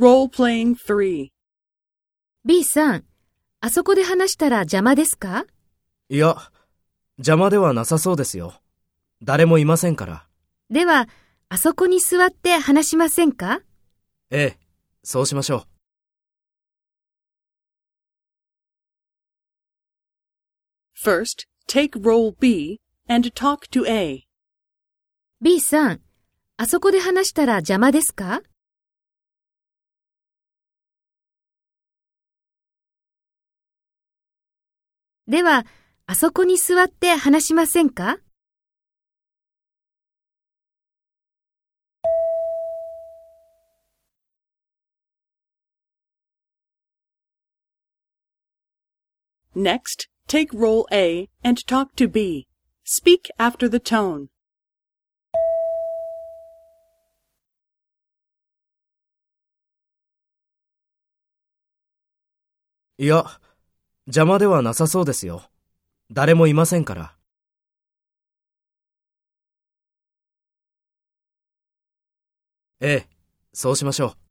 Role-playing 3. B さん、あそこで話したら邪魔ですか？いや、邪魔ではなさそうですよ。誰もいませんから。では、あそこに座って話しませんか？ええ、そうしましょう。First, take role B and talk to A. ?B さん、あそこで話したら邪魔ですか？では、あそこに座って話しませんか Next, take role A and talk to B. Speak after the tone. いや、邪魔ではなさそうですよ。誰もいませんから。ええ、そうしましょう。